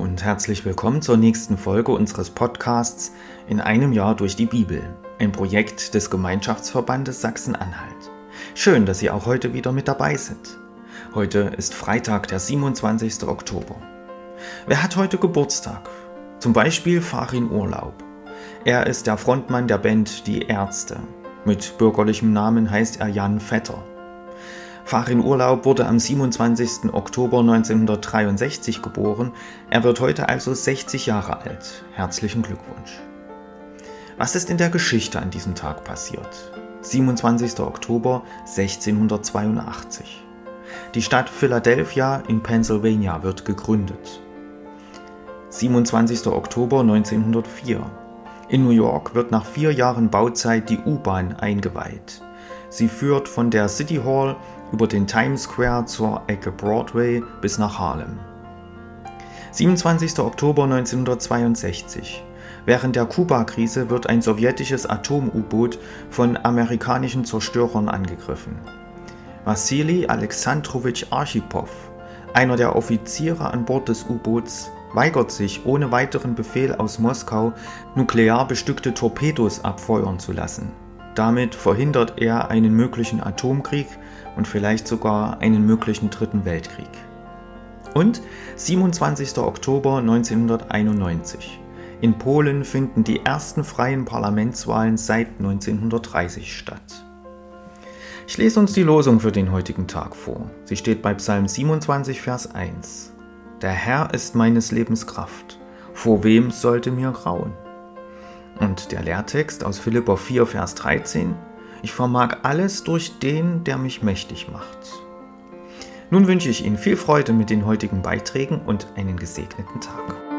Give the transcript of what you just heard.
und herzlich willkommen zur nächsten Folge unseres Podcasts In einem Jahr durch die Bibel, ein Projekt des Gemeinschaftsverbandes Sachsen-Anhalt. Schön, dass Sie auch heute wieder mit dabei sind. Heute ist Freitag, der 27. Oktober. Wer hat heute Geburtstag? Zum Beispiel Farin Urlaub. Er ist der Frontmann der Band Die Ärzte. Mit bürgerlichem Namen heißt er Jan Vetter. Farin Urlaub wurde am 27. Oktober 1963 geboren. Er wird heute also 60 Jahre alt. Herzlichen Glückwunsch. Was ist in der Geschichte an diesem Tag passiert? 27. Oktober 1682. Die Stadt Philadelphia in Pennsylvania wird gegründet. 27. Oktober 1904. In New York wird nach vier Jahren Bauzeit die U-Bahn eingeweiht. Sie führt von der City Hall über den Times Square zur Ecke Broadway bis nach Harlem. 27. Oktober 1962. Während der Kuba-Krise wird ein sowjetisches Atom-U-Boot von amerikanischen Zerstörern angegriffen. Wassili Alexandrowitsch Archipow, einer der Offiziere an Bord des U-Boots, weigert sich ohne weiteren Befehl aus Moskau, nuklear bestückte Torpedos abfeuern zu lassen. Damit verhindert er einen möglichen Atomkrieg und vielleicht sogar einen möglichen Dritten Weltkrieg. Und 27. Oktober 1991. In Polen finden die ersten freien Parlamentswahlen seit 1930 statt. Ich lese uns die Losung für den heutigen Tag vor. Sie steht bei Psalm 27, Vers 1. Der Herr ist meines Lebens Kraft. Vor wem sollte mir grauen? Und der Lehrtext aus Philippa 4, Vers 13. Ich vermag alles durch den, der mich mächtig macht. Nun wünsche ich Ihnen viel Freude mit den heutigen Beiträgen und einen gesegneten Tag.